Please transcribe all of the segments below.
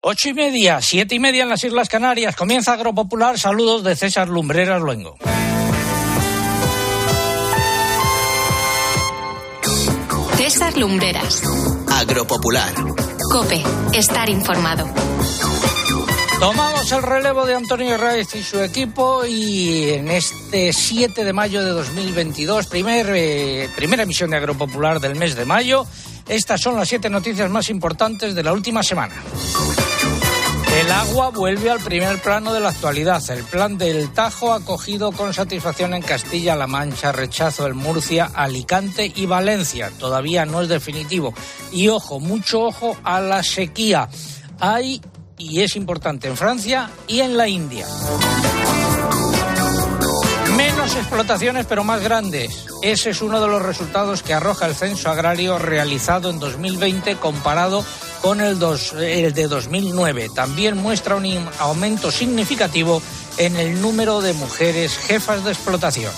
Ocho y media, siete y media en las Islas Canarias. Comienza Agropopular. Saludos de César Lumbreras Luengo. César Lumbreras. Agropopular. Cope. Estar informado. Tomamos el relevo de Antonio Reyes y su equipo y en este 7 de mayo de 2022, primer, eh, primera emisión de Agropopular del mes de mayo, estas son las siete noticias más importantes de la última semana. El agua vuelve al primer plano de la actualidad. El plan del Tajo ha cogido con satisfacción en Castilla-La Mancha, rechazo en Murcia, Alicante y Valencia. Todavía no es definitivo. Y ojo, mucho ojo a la sequía. Hay y es importante en Francia y en la India. Menos explotaciones pero más grandes. Ese es uno de los resultados que arroja el censo agrario realizado en 2020 comparado con el, el de 2009. También muestra un aumento significativo en el número de mujeres jefas de explotación.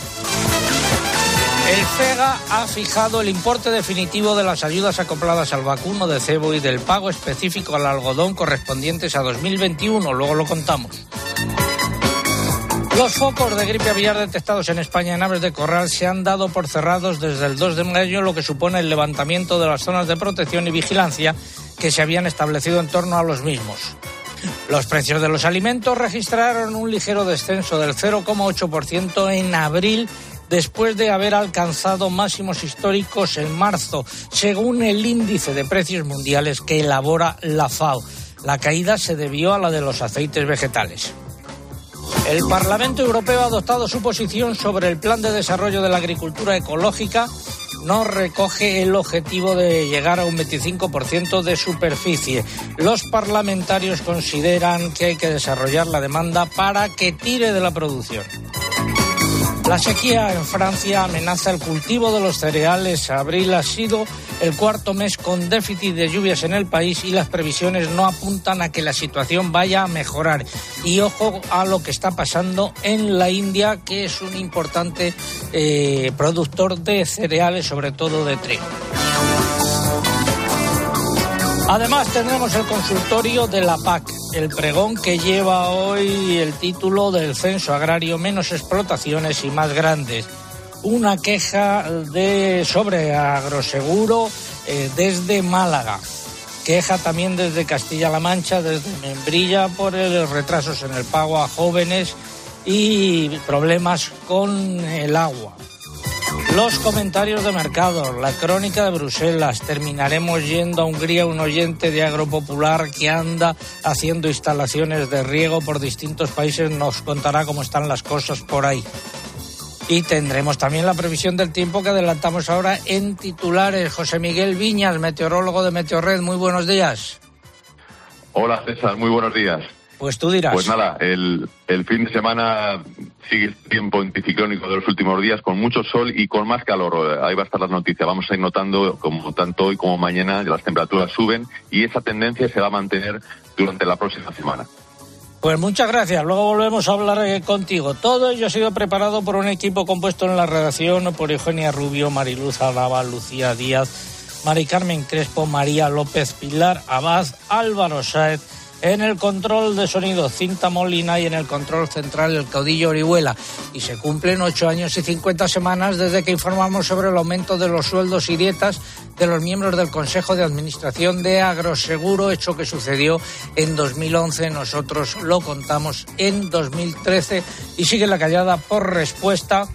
El FEGA ha fijado el importe definitivo de las ayudas acopladas al vacuno de cebo y del pago específico al algodón correspondientes a 2021. Luego lo contamos. Los focos de gripe aviar detectados en España en aves de corral se han dado por cerrados desde el 2 de mayo, lo que supone el levantamiento de las zonas de protección y vigilancia que se habían establecido en torno a los mismos. Los precios de los alimentos registraron un ligero descenso del 0,8% en abril después de haber alcanzado máximos históricos en marzo, según el índice de precios mundiales que elabora la FAO. La caída se debió a la de los aceites vegetales. El Parlamento Europeo ha adoptado su posición sobre el Plan de Desarrollo de la Agricultura Ecológica. No recoge el objetivo de llegar a un 25% de superficie. Los parlamentarios consideran que hay que desarrollar la demanda para que tire de la producción. La sequía en Francia amenaza el cultivo de los cereales. Abril ha sido el cuarto mes con déficit de lluvias en el país y las previsiones no apuntan a que la situación vaya a mejorar. Y ojo a lo que está pasando en la India, que es un importante eh, productor de cereales, sobre todo de trigo. Además tendremos el consultorio de la PAC, el pregón que lleva hoy el título del censo agrario menos explotaciones y más grandes. Una queja de sobre agroseguro eh, desde Málaga. Queja también desde Castilla-La Mancha, desde Membrilla por los retrasos en el pago a jóvenes y problemas con el agua. Los comentarios de mercado, la crónica de Bruselas. Terminaremos yendo a Hungría, un oyente de Agropopular que anda haciendo instalaciones de riego por distintos países. Nos contará cómo están las cosas por ahí. Y tendremos también la previsión del tiempo que adelantamos ahora en titulares. José Miguel Viñas, meteorólogo de Meteorred. Muy buenos días. Hola César, muy buenos días. Pues tú dirás. Pues nada, el, el fin de semana sigue el tiempo anticiclónico de los últimos días con mucho sol y con más calor. Ahí va a estar la noticia. Vamos a ir notando, como tanto hoy como mañana, que las temperaturas suben y esa tendencia se va a mantener durante la próxima semana. Pues muchas gracias. Luego volvemos a hablar eh, contigo. Todo ello ha sido preparado por un equipo compuesto en la redacción por Eugenia Rubio, Mariluz Alaba, Lucía Díaz, Mari Carmen Crespo, María López Pilar, Abad, Álvaro Saez en el control de sonido Cinta Molina y en el control central el caudillo Orihuela. Y se cumplen ocho años y cincuenta semanas desde que informamos sobre el aumento de los sueldos y dietas de los miembros del Consejo de Administración de Agroseguro, hecho que sucedió en 2011. Nosotros lo contamos en 2013 y sigue la callada por respuesta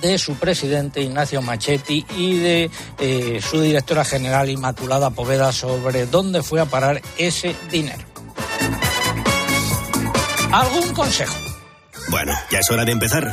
de su presidente Ignacio Machetti y de eh, su directora general Inmaculada Poveda sobre dónde fue a parar ese dinero. ¿Algún consejo? Bueno, ya es hora de empezar.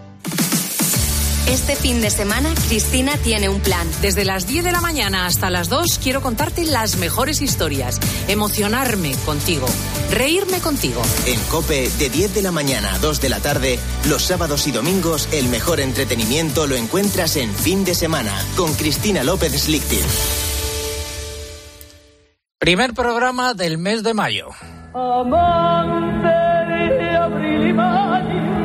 Este fin de semana, Cristina tiene un plan. Desde las 10 de la mañana hasta las 2 quiero contarte las mejores historias, emocionarme contigo, reírme contigo. En Cope, de 10 de la mañana a 2 de la tarde, los sábados y domingos, el mejor entretenimiento lo encuentras en fin de semana con Cristina López Slichting. Primer programa del mes de mayo. Amante de abril y mayo,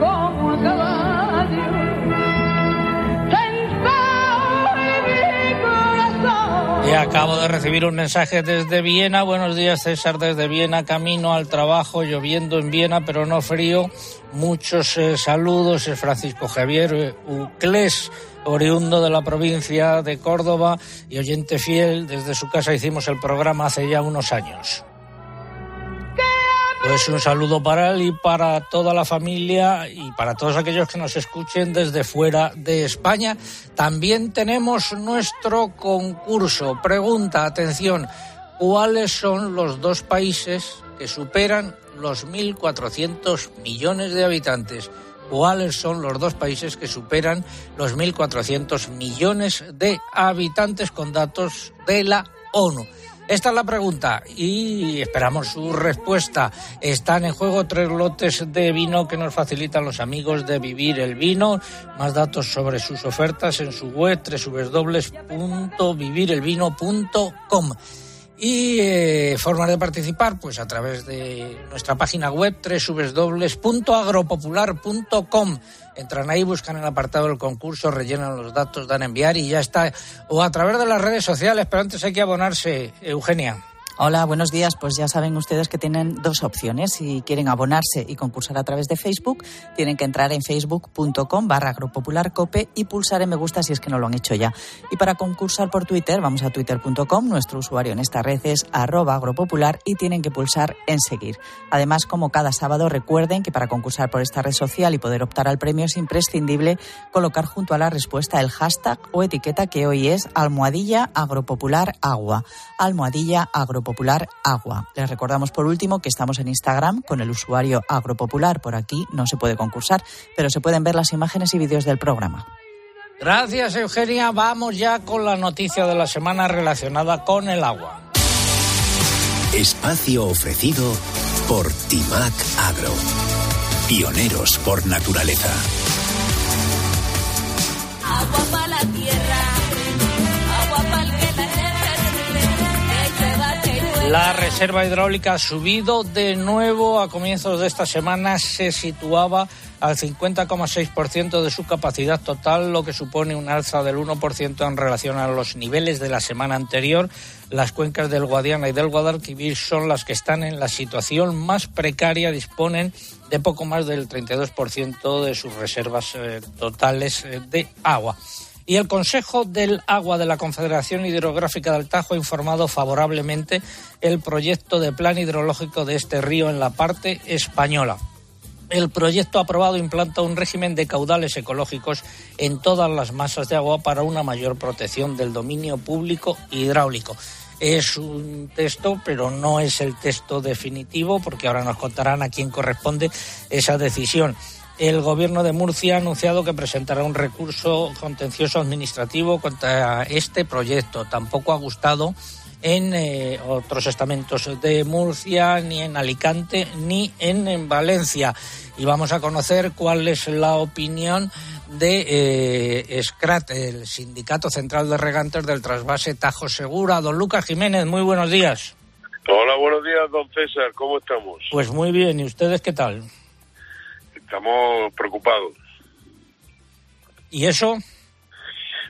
como un caballo. Y acabo de recibir un mensaje desde Viena. Buenos días, César, desde Viena, camino al trabajo, lloviendo en Viena, pero no frío. Muchos eh, saludos. Es Francisco Javier eh, Uclés, oriundo de la provincia de Córdoba y oyente fiel. Desde su casa hicimos el programa hace ya unos años. Pues un saludo para él y para toda la familia y para todos aquellos que nos escuchen desde fuera de España. También tenemos nuestro concurso. Pregunta, atención, ¿cuáles son los dos países que superan los 1.400 millones de habitantes? ¿Cuáles son los dos países que superan los 1.400 millones de habitantes con datos de la ONU? Esta es la pregunta y esperamos su respuesta. Están en juego tres lotes de vino que nos facilitan los amigos de Vivir el Vino. Más datos sobre sus ofertas en su web www.vivirelvino.com. Y eh, formas de participar, pues a través de nuestra página web www.agropopular.com. Entran ahí, buscan el apartado del concurso, rellenan los datos, dan a enviar y ya está. O a través de las redes sociales, pero antes hay que abonarse, Eugenia. Hola, buenos días. Pues ya saben ustedes que tienen dos opciones. Si quieren abonarse y concursar a través de Facebook, tienen que entrar en facebook.com barra agropopularcope y pulsar en me gusta si es que no lo han hecho ya. Y para concursar por Twitter, vamos a twitter.com. Nuestro usuario en esta red es arroba agropopular y tienen que pulsar en seguir. Además, como cada sábado, recuerden que para concursar por esta red social y poder optar al premio es imprescindible colocar junto a la respuesta el hashtag o etiqueta que hoy es almohadilla agropopular agua. Almohadilla agropopular Agropopular Agua. Les recordamos por último que estamos en Instagram con el usuario Agropopular. Por aquí no se puede concursar, pero se pueden ver las imágenes y vídeos del programa. Gracias, Eugenia. Vamos ya con la noticia de la semana relacionada con el agua. Espacio ofrecido por Timac Agro. Pioneros por naturaleza. La reserva hidráulica ha subido de nuevo a comienzos de esta semana. Se situaba al 50,6% de su capacidad total, lo que supone un alza del 1% en relación a los niveles de la semana anterior. Las cuencas del Guadiana y del Guadalquivir son las que están en la situación más precaria, disponen de poco más del 32% de sus reservas eh, totales eh, de agua. Y el Consejo del Agua de la Confederación Hidrográfica del Tajo ha informado favorablemente el proyecto de plan hidrológico de este río en la parte española. El proyecto aprobado implanta un régimen de caudales ecológicos en todas las masas de agua para una mayor protección del dominio público hidráulico. Es un texto, pero no es el texto definitivo, porque ahora nos contarán a quién corresponde esa decisión. El Gobierno de Murcia ha anunciado que presentará un recurso contencioso administrativo contra este proyecto. Tampoco ha gustado en eh, otros estamentos de Murcia, ni en Alicante, ni en, en Valencia. Y vamos a conocer cuál es la opinión de eh, SCRAT, el Sindicato Central de Regantes del Trasvase Tajo Segura. Don Lucas Jiménez, muy buenos días. Hola, buenos días, don César. ¿Cómo estamos? Pues muy bien, ¿y ustedes qué tal? Estamos preocupados. ¿Y eso?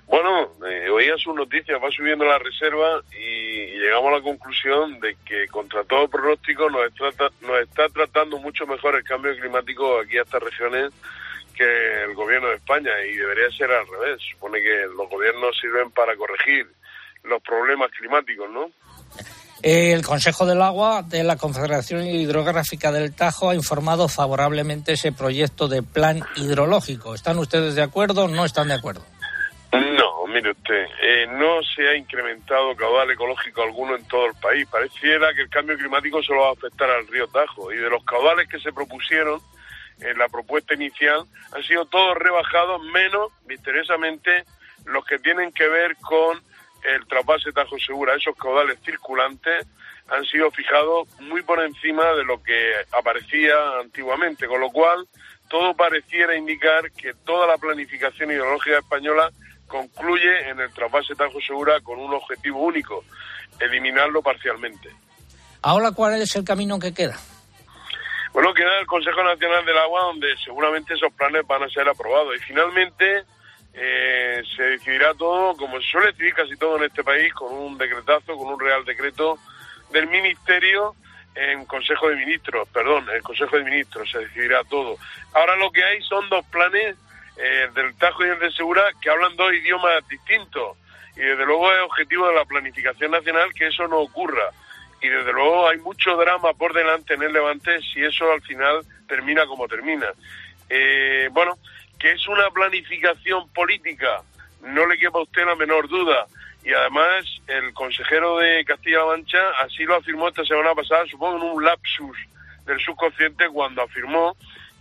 Bueno, eh, oía sus noticias, va subiendo la reserva y llegamos a la conclusión de que contra todo pronóstico nos, trata, nos está tratando mucho mejor el cambio climático aquí a estas regiones que el gobierno de España y debería ser al revés. Supone que los gobiernos sirven para corregir los problemas climáticos, ¿no? El Consejo del Agua de la Confederación Hidrográfica del Tajo ha informado favorablemente ese proyecto de plan hidrológico. ¿Están ustedes de acuerdo o no están de acuerdo? No, mire usted, eh, no se ha incrementado caudal ecológico alguno en todo el país. Pareciera que el cambio climático solo va a afectar al río Tajo. Y de los caudales que se propusieron en la propuesta inicial, han sido todos rebajados, menos, misteriosamente, los que tienen que ver con el trasvase Tajo Segura. Esos caudales circulantes han sido fijados muy por encima de lo que aparecía antiguamente, con lo cual todo pareciera indicar que toda la planificación ideológica española concluye en el trasvase Tajo Segura con un objetivo único, eliminarlo parcialmente. Ahora, ¿cuál es el camino que queda? Bueno, queda el Consejo Nacional del Agua, donde seguramente esos planes van a ser aprobados. Y finalmente eh, se decidirá todo, como se suele decidir casi todo en este país, con un decretazo, con un real decreto del Ministerio en Consejo de Ministros, perdón, en Consejo de Ministros se decidirá todo. Ahora lo que hay son dos planes eh, del Tajo y el de Segura que hablan dos idiomas distintos y desde luego es objetivo de la planificación nacional que eso no ocurra y desde luego hay mucho drama por delante en el Levante si eso al final termina como termina. Eh, bueno, que es una planificación política, no le quepa a usted la menor duda y además el consejero de Castilla-La Mancha así lo afirmó esta semana pasada, supongo en un lapsus del subconsciente cuando afirmó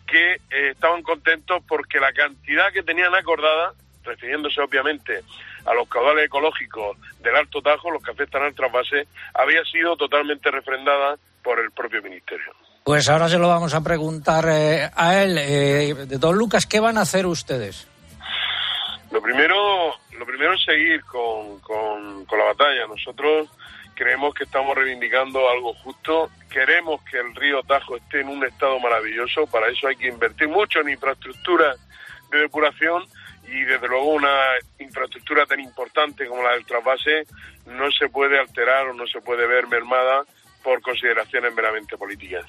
que eh, estaban contentos porque la cantidad que tenían acordada, refiriéndose obviamente a los caudales ecológicos del Alto Tajo, los que afectan al trasvase, había sido totalmente refrendada por el propio Ministerio. Pues ahora se lo vamos a preguntar eh, a él. Eh, don Lucas, ¿qué van a hacer ustedes? Lo primero, lo primero es seguir con, con, la batalla. Nosotros creemos que estamos reivindicando algo justo. Queremos que el río Tajo esté en un estado maravilloso. Para eso hay que invertir mucho en infraestructura de depuración y desde luego una infraestructura tan importante como la del trasvase no se puede alterar o no se puede ver mermada por consideraciones meramente políticas.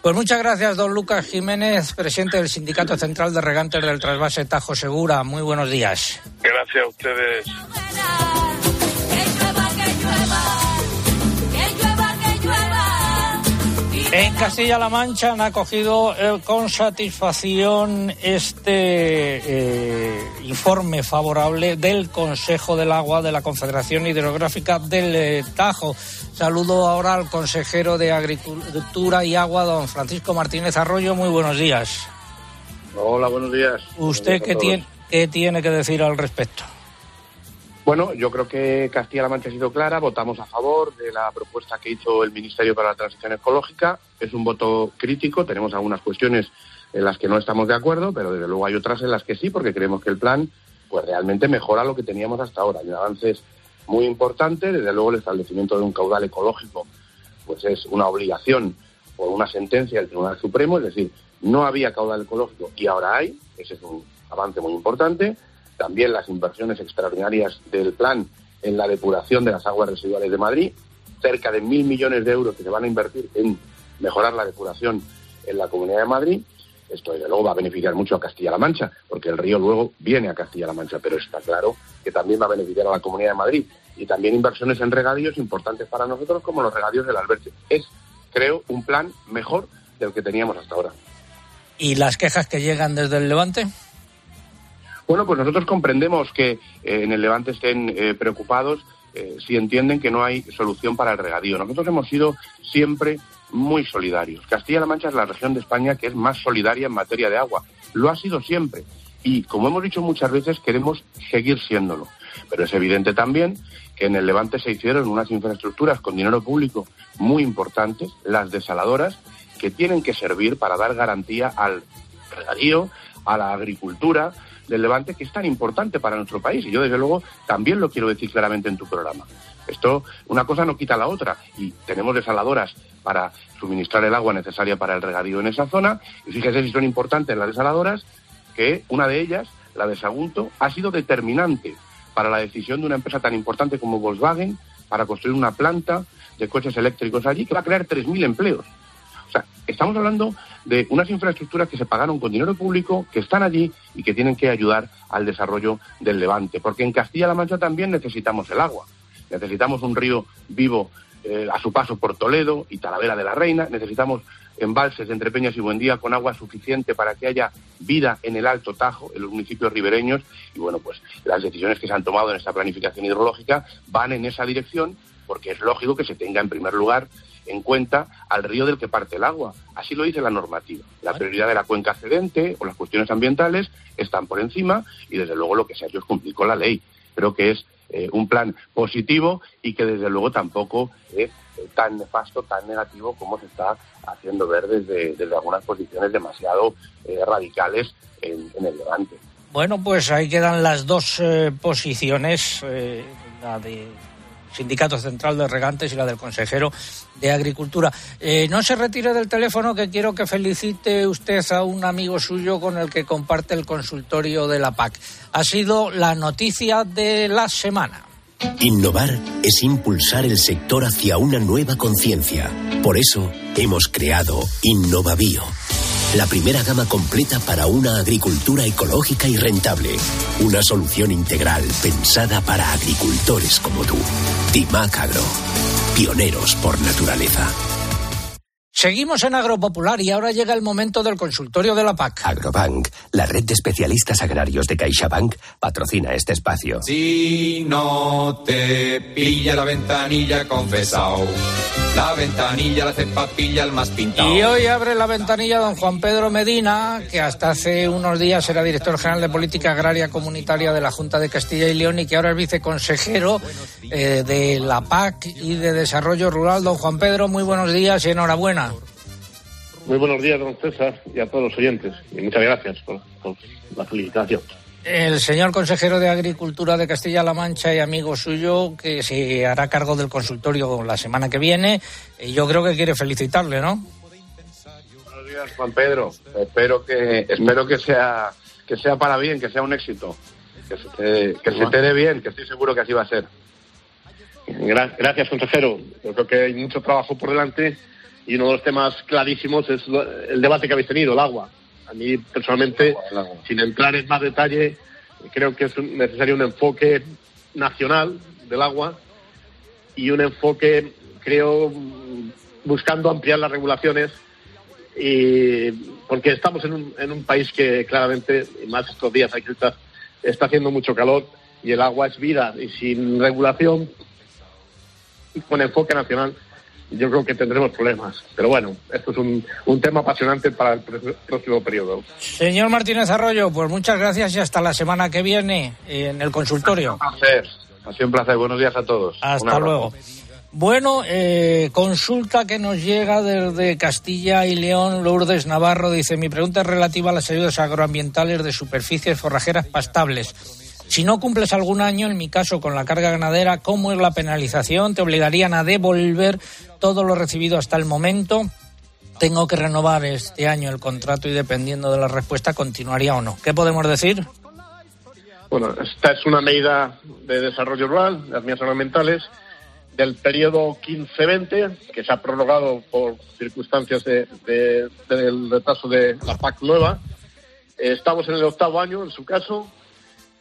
Pues muchas gracias, don Lucas Jiménez, presidente del Sindicato Central de Regantes del Trasvase Tajo Segura. Muy buenos días. Gracias a ustedes. En Castilla-La Mancha han acogido eh, con satisfacción este eh, informe favorable del Consejo del Agua de la Confederación Hidrográfica del eh, Tajo. Saludo ahora al consejero de Agricultura y Agua, don Francisco Martínez Arroyo. Muy buenos días. Hola, buenos días. ¿Usted qué tiene, qué tiene que decir al respecto? Bueno, yo creo que Castilla-La Mancha ha sido clara, votamos a favor de la propuesta que hizo el Ministerio para la Transición Ecológica. Es un voto crítico, tenemos algunas cuestiones en las que no estamos de acuerdo, pero desde luego hay otras en las que sí, porque creemos que el plan pues realmente mejora lo que teníamos hasta ahora. Hay avances muy importantes, desde luego el establecimiento de un caudal ecológico pues es una obligación por una sentencia del Tribunal Supremo, es decir, no había caudal ecológico y ahora hay, ese es un avance muy importante también las inversiones extraordinarias del plan en la depuración de las aguas residuales de Madrid, cerca de mil millones de euros que se van a invertir en mejorar la depuración en la Comunidad de Madrid. Esto, desde luego, va a beneficiar mucho a Castilla-La Mancha, porque el río luego viene a Castilla-La Mancha, pero está claro que también va a beneficiar a la Comunidad de Madrid. Y también inversiones en regadíos importantes para nosotros, como los regadíos del Alberche. Es, creo, un plan mejor del que teníamos hasta ahora. ¿Y las quejas que llegan desde el Levante? Bueno, pues nosotros comprendemos que eh, en el Levante estén eh, preocupados eh, si entienden que no hay solución para el regadío. Nosotros hemos sido siempre muy solidarios. Castilla-La Mancha es la región de España que es más solidaria en materia de agua. Lo ha sido siempre. Y como hemos dicho muchas veces, queremos seguir siéndolo. Pero es evidente también que en el Levante se hicieron unas infraestructuras con dinero público muy importantes, las desaladoras, que tienen que servir para dar garantía al regadío, a la agricultura, del Levante que es tan importante para nuestro país. Y yo, desde luego, también lo quiero decir claramente en tu programa. Esto, una cosa no quita la otra. Y tenemos desaladoras para suministrar el agua necesaria para el regadío en esa zona. Y fíjese si son importantes las desaladoras, que una de ellas, la de Sagunto, ha sido determinante para la decisión de una empresa tan importante como Volkswagen para construir una planta de coches eléctricos allí que va a crear 3.000 empleos. O sea, estamos hablando de unas infraestructuras que se pagaron con dinero público, que están allí y que tienen que ayudar al desarrollo del Levante. Porque en Castilla-La Mancha también necesitamos el agua. Necesitamos un río vivo eh, a su paso por Toledo y Talavera de la Reina. Necesitamos embalses Entre Peñas y Buendía con agua suficiente para que haya vida en el Alto Tajo, en los municipios ribereños. Y bueno, pues las decisiones que se han tomado en esta planificación hidrológica van en esa dirección porque es lógico que se tenga en primer lugar en cuenta al río del que parte el agua. Así lo dice la normativa. La prioridad de la cuenca excedente o las cuestiones ambientales están por encima y desde luego lo que se ha hecho es cumplir con la ley. Creo que es eh, un plan positivo y que desde luego tampoco es eh, tan nefasto, tan negativo como se está haciendo ver desde, desde algunas posiciones demasiado eh, radicales en, en, el Levante. Bueno, pues ahí quedan las dos eh, posiciones, la de Sindicato Central de Regantes y la del consejero de Agricultura. Eh, no se retire del teléfono que quiero que felicite usted a un amigo suyo con el que comparte el consultorio de la PAC. Ha sido la noticia de la semana. Innovar es impulsar el sector hacia una nueva conciencia. Por eso hemos creado InnovaBio la primera gama completa para una agricultura ecológica y rentable. Una solución integral pensada para agricultores como tú. Timac Agro. Pioneros por naturaleza. Seguimos en Agropopular y ahora llega el momento del consultorio de la PAC. Agrobank, la red de especialistas agrarios de CaixaBank, patrocina este espacio. Si no te pilla la ventanilla confesao, la ventanilla la cepa pilla el más pintado. Y hoy abre la ventanilla don Juan Pedro Medina, que hasta hace unos días era director general de Política Agraria Comunitaria de la Junta de Castilla y León y que ahora es viceconsejero eh, de la PAC y de Desarrollo Rural. Don Juan Pedro, muy buenos días y enhorabuena. Muy buenos días, don César, y a todos los oyentes. Y muchas gracias por, por la felicitación. El señor consejero de Agricultura de Castilla-La Mancha y amigo suyo, que se hará cargo del consultorio la semana que viene, y yo creo que quiere felicitarle, ¿no? Buenos días, Juan Pedro. Espero que, espero que sea, que sea para bien, que sea un éxito, que se te, que se te dé bien, que estoy seguro que así va a ser. Gracias, consejero. Yo creo que hay mucho trabajo por delante y uno de los temas clarísimos es el debate que habéis tenido, el agua. A mí, personalmente, sin entrar en más detalle, creo que es necesario un enfoque nacional del agua y un enfoque, creo, buscando ampliar las regulaciones y porque estamos en un, en un país que claramente, más estos días estar, está haciendo mucho calor y el agua es vida y sin regulación, con enfoque nacional, yo creo que tendremos problemas. Pero bueno, esto es un, un tema apasionante para el próximo periodo. Señor Martínez Arroyo, pues muchas gracias y hasta la semana que viene en el consultorio. Un placer, ha sido un placer. Buenos días a todos. Hasta luego. Bueno, eh, consulta que nos llega desde Castilla y León, Lourdes Navarro dice, mi pregunta es relativa a las ayudas agroambientales de superficies forrajeras pastables. Si no cumples algún año, en mi caso con la carga ganadera, ¿cómo es la penalización? ¿Te obligarían a devolver todo lo recibido hasta el momento? Tengo que renovar este año el contrato y dependiendo de la respuesta continuaría o no. ¿Qué podemos decir? Bueno, esta es una medida de desarrollo rural, las ambientales, del periodo 15-20, que se ha prorrogado por circunstancias de, de, del retraso de la PAC nueva. Estamos en el octavo año, en su caso,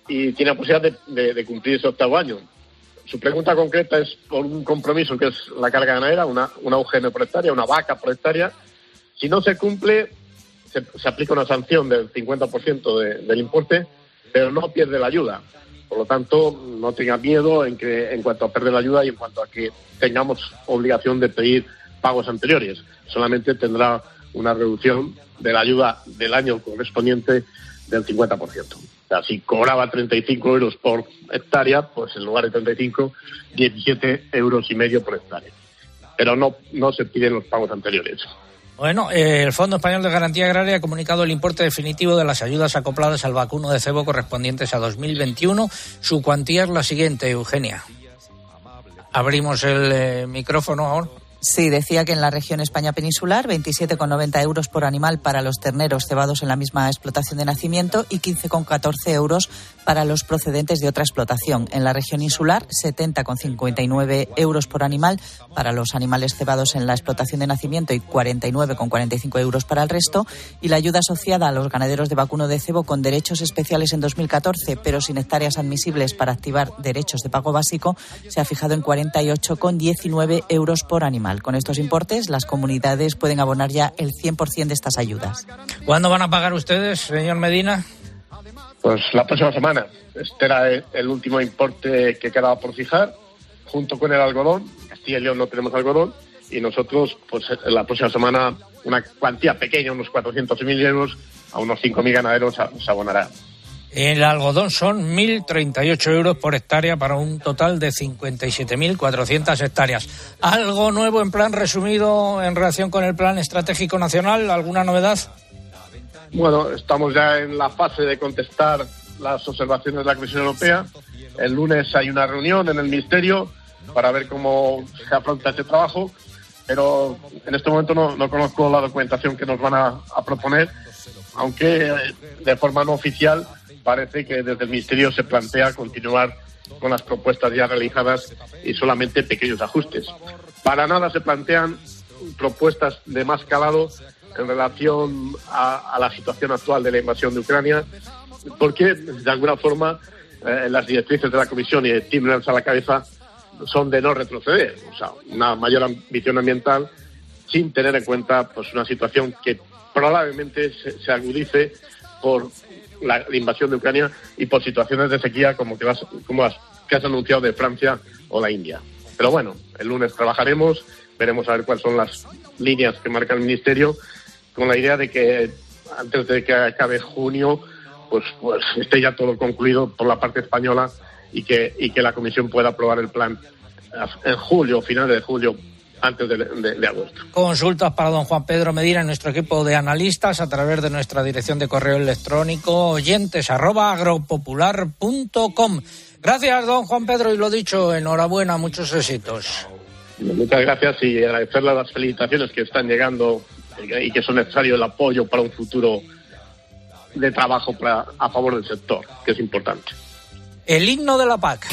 y tiene la posibilidad de, cumplir ese octavo año. Su pregunta concreta es por un compromiso que es la carga ganadera, una, una UGM por una vaca por. Si no se cumple, se, se aplica una sanción del 50% de, del importe, pero no pierde la ayuda. Por lo tanto, no tenga miedo en, que, en cuanto a perder la ayuda y en cuanto a que tengamos obligación de pedir pagos anteriores. Solamente tendrá una reducción de la ayuda del año correspondiente del 50%. O sea, si cobraba 35 euros por hectárea, pues en lugar de 35, 17 euros y medio por hectárea. Pero no, no se piden los pagos anteriores. Bueno, eh, el Fondo Español de Garantía Agraria ha comunicado el importe definitivo de las ayudas acopladas al vacuno de cebo correspondientes a 2021. Su cuantía es la siguiente, Eugenia. Abrimos el eh, micrófono ahora. Sí, decía que en la región España peninsular 27,90 euros por animal para los terneros cebados en la misma explotación de nacimiento y 15,14 euros para los procedentes de otra explotación. En la región insular 70,59 euros por animal para los animales cebados en la explotación de nacimiento y 49,45 euros para el resto. Y la ayuda asociada a los ganaderos de vacuno de cebo con derechos especiales en 2014, pero sin hectáreas admisibles para activar derechos de pago básico, se ha fijado en 48,19 euros por animal. mal. Con estos importes, las comunidades pueden abonar ya el 100% de estas ayudas. ¿Cuándo van a pagar ustedes, señor Medina? Pues la próxima semana. Este era el último importe que quedaba por fijar, junto con el algodón. Castilla y León no tenemos algodón. Y nosotros, pues la próxima semana, una cuantía pequeña, unos 400.000 euros, a unos 5.000 ganaderos se abonará. El algodón son 1.038 euros por hectárea para un total de 57.400 hectáreas. ¿Algo nuevo en plan resumido en relación con el Plan Estratégico Nacional? ¿Alguna novedad? Bueno, estamos ya en la fase de contestar las observaciones de la Comisión Europea. El lunes hay una reunión en el Ministerio para ver cómo se afronta este trabajo, pero en este momento no, conozco la documentación que nos van a, proponer, aunque de forma no oficial parece que desde el Ministerio se plantea continuar con las propuestas ya realizadas y solamente pequeños ajustes. Para nada se plantean propuestas de más calado en relación a, la situación actual de la invasión de Ucrania, porque de alguna forma eh, las directrices de la Comisión y de Timmermans a la cabeza son de no retroceder, o sea, una mayor ambición ambiental sin tener en cuenta pues una situación que probablemente se agudice por la, invasión de Ucrania y por situaciones de sequía como que, vas, como has, que has anunciado de Francia o la India. Pero bueno, el lunes trabajaremos, veremos a ver cuáles son las líneas que marca el Ministerio, con la idea de que antes de que acabe junio, pues, pues esté ya todo concluido por la parte española y que, y que la Comisión pueda aprobar el plan en julio, finales de julio, antes de, agosto. Consultas para don Juan Pedro Medina nuestro equipo de analistas a través de nuestra dirección de correo electrónico oyentes arroba agropopular.com. Gracias, don Juan Pedro, y lo dicho, enhorabuena, muchos éxitos. Muchas gracias y agradecerle las felicitaciones que están llegando y que son necesarios el apoyo para un futuro de trabajo para, a favor del sector, que es importante. El himno de la PAC.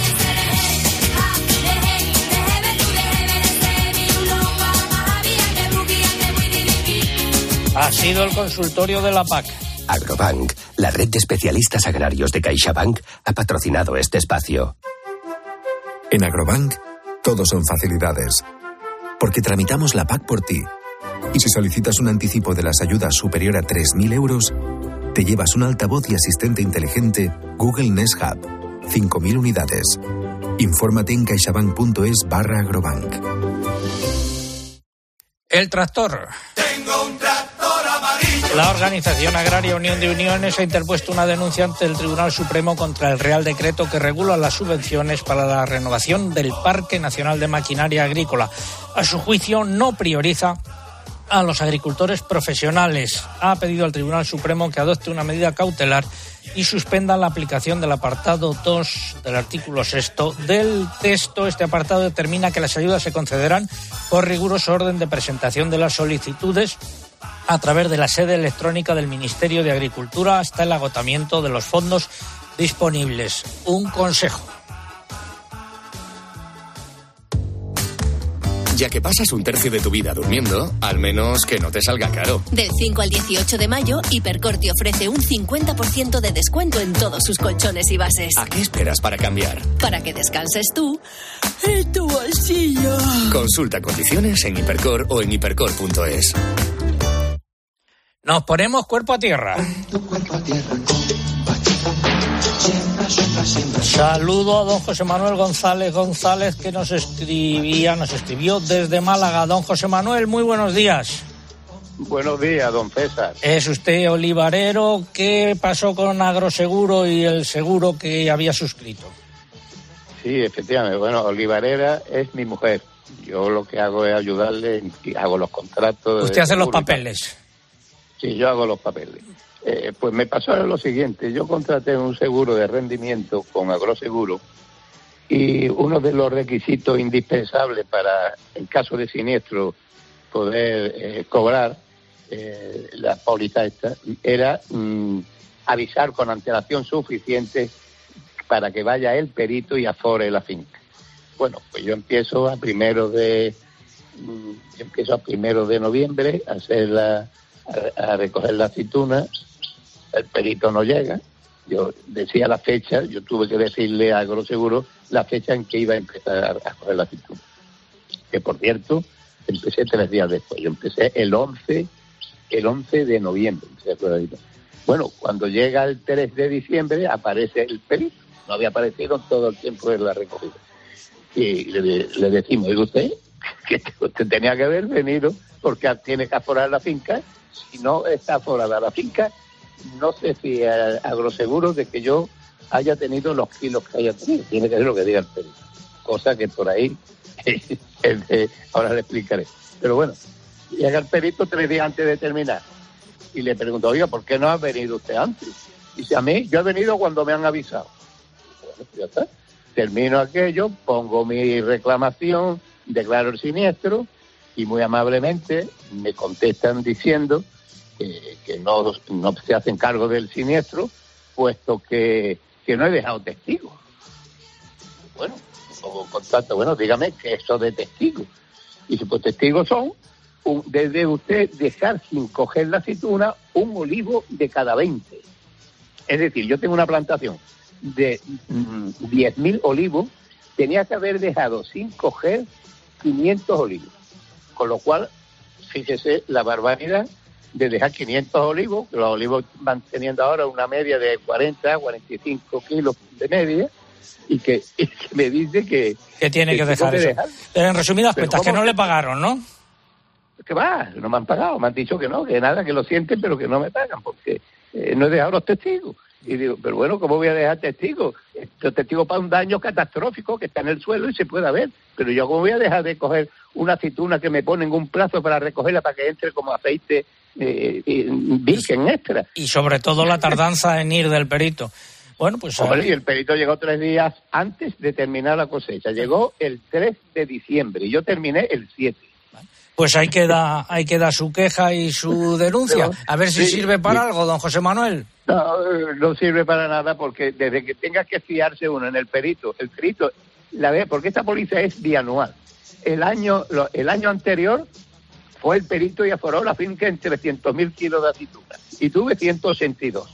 ha sido el consultorio de la PAC. Agrobank, la red de especialistas agrarios de CaixaBank, ha patrocinado este espacio. En Agrobank, todo son facilidades. Porque tramitamos la PAC por ti. Y si solicitas un anticipo de las ayudas superior a 3.000 euros, te llevas un altavoz y asistente inteligente Google Nest Hub. 5.000 unidades. Infórmate en caixabank.es barra agrobank. El tractor. Tengo un tractor la organización agraria Unión de Uniones ha interpuesto una denuncia ante el Tribunal Supremo contra el Real Decreto que regula las subvenciones para la renovación del Parque Nacional de Maquinaria Agrícola. A su juicio, no prioriza a los agricultores profesionales. Ha pedido al Tribunal Supremo que adopte una medida cautelar y suspenda la aplicación del apartado 2 del artículo 6 del texto. Este apartado determina que las ayudas se concederán por riguroso orden de presentación de las solicitudes a través de la sede electrónica del Ministerio de Agricultura hasta el agotamiento de los fondos disponibles. Un consejo. Ya que pasas un tercio de tu vida durmiendo, al menos que no te salga caro. Del 5 al 18 de mayo, Hipercor te ofrece un 50% de descuento en todos sus colchones y bases. ¿A qué esperas para cambiar? Para que descanses tú en tu bolsillo. Consulta condiciones en Hipercor o en hipercor.es. Nos ponemos cuerpo a tierra. Saludo a don José Manuel González González que nos escribía, nos escribió desde Málaga. Don José Manuel, muy buenos días. Buenos días, don César. ¿Es usted olivarero? ¿Qué pasó con Agroseguro y el seguro que había suscrito? Sí, efectivamente. Bueno, olivarera es mi mujer. Yo lo que hago es ayudarle, y hago los contratos. Usted hace los papeles. Sí, yo hago los papeles. Eh, pues me pasó lo siguiente, yo contraté un seguro de rendimiento con Agroseguro y uno de los requisitos indispensables para, en caso de siniestro, poder eh, cobrar eh, la póliza esta, era mm, avisar con antelación suficiente para que vaya el perito y afore la finca. Bueno, pues yo empiezo a primero de mm, empiezo a primero de noviembre a hacer la a, recoger la aceituna, el perito no llega, yo decía la fecha, yo tuve que decirle a Seguro la fecha en que iba a empezar a, coger la aceituna. Que por cierto, empecé tres días después. Yo empecé el 11, el 11 de noviembre. Bueno, cuando llega el 3 de diciembre aparece el perito. No había aparecido todo el tiempo de la recogida. Y le, le decimos, ¿y usted? Que usted tenía que haber venido porque tiene que aforar la finca. Si no está aforada la finca, no sé si agroseguro de que yo haya tenido los kilos que haya tenido. Tiene que ser lo que diga el perito. Cosa que por ahí, ahora le explicaré. Pero bueno, llega el perito tres días antes de terminar y le pregunto, oiga, ¿por qué no ha venido usted antes? Dice, a mí, yo he venido cuando me han avisado. Bueno, pues ya está. Termino aquello, pongo mi reclamación, declaro el siniestro y muy amablemente me contestan diciendo que, no, no se hacen cargo del siniestro, puesto que, que no he dejado testigos. Bueno, como contacto, bueno, dígame que eso de testigos. Y si pues testigos son desde usted dejar sin coger la aceituna un olivo de cada 20. Es decir, yo tengo una plantación de 10.000 mm, olivos, tenía que haber dejado sin coger 500 olivos. Con lo cual, fíjese la barbaridad de dejar 500 olivos, que los olivos van teniendo ahora una media de 40, 45 kilos de media, y que, me dice que... Que tiene que, dejar eso. Pero en resumidas cuentas, que no le pagaron, ¿no? que va, no me han pagado, me han dicho que no, que nada, que lo sienten, pero que no me pagan, porque eh, no he dejado los testigos. Y digo, pero bueno, ¿cómo voy a dejar testigos? Los testigos para un daño catastrófico que está en el suelo y se puede ver. Pero yo, ¿cómo voy a dejar de coger una aceituna que me ponen un plazo para recogerla para que entre como aceite eh, virgen extra? Y sobre todo la tardanza en ir del perito. Bueno, pues. Hombre, y el perito llegó tres días antes de terminar la cosecha. Llegó el 3 de diciembre y yo terminé el 7 pues ahí queda, ahí queda su queja y su denuncia. A ver si sirve para algo, don José Manuel. No, no sirve para nada porque desde que tenga que fiarse uno en el perito, el perito, la ve, porque esta póliza es bianual. El año, el año anterior fue el perito y aforó la finca en 300.000 kilos de aceituna y tuve 182.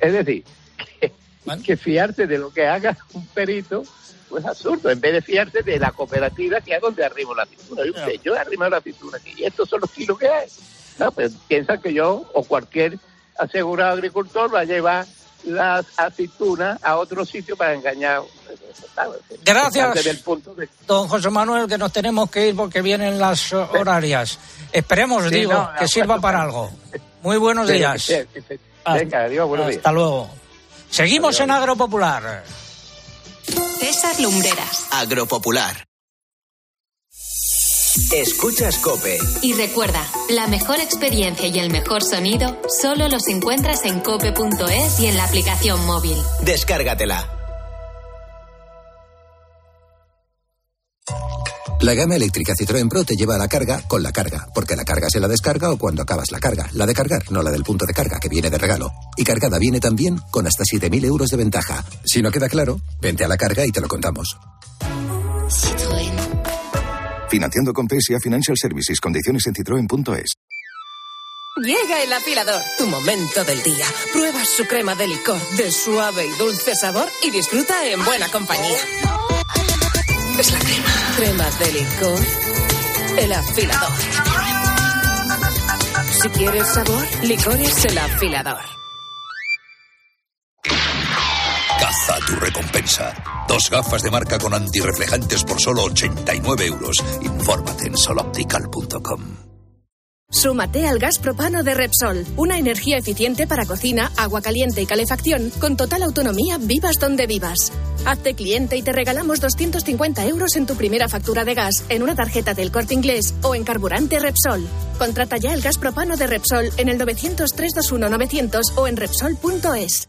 Es decir, que, que fiarse de lo que haga un perito pues absurdo, en vez de fiarse de la cooperativa que es donde arrimo la cintura. Yo he arrimado la cintura aquí y estos son los kilos que hay. No, pues piensan que yo o cualquier asegurado agricultor va a llevar las aceitunas a otro sitio para engañar. Gracias, don José Manuel, que nos tenemos que ir porque vienen las horarias. Esperemos, digo, que sirva para algo. Muy buenos días. Venga, adiós, buenos Hasta luego. Seguimos en Agropopular. César Lumbreras. Agropopular. Escuchas Cope. Y recuerda, la mejor experiencia y el mejor sonido solo los encuentras en cope.es y en la aplicación móvil. Descárgatela. La gama eléctrica Citroën Pro te lleva a la carga con la carga, porque la carga se la descarga o cuando acabas la carga. La de cargar, no la del punto de carga, que viene de regalo. Y cargada viene también con hasta 7.000 euros de ventaja. Si no queda claro, vente a la carga y te lo contamos. Citroën. Financiando con PSA Financial Services. Condiciones en citroen.es. Llega el afilador, tu momento del día. Prueba su crema de licor de suave y dulce sabor y disfruta en buena compañía. Es la crema. Crema de licor. El afilador. Si quieres sabor, licor es el afilador. Caza tu recompensa. Dos gafas de marca con antirreflejantes por solo 89 euros. Infórmate en soloptical.com. Súmate al gas propano de Repsol, una energía eficiente para cocina, agua caliente y calefacción, con total autonomía vivas donde vivas. Hazte cliente y te regalamos 250 euros en tu primera factura de gas, en una tarjeta del corte inglés o en carburante Repsol. Contrata ya el gas propano de Repsol en el 900-321-900 o en Repsol.es.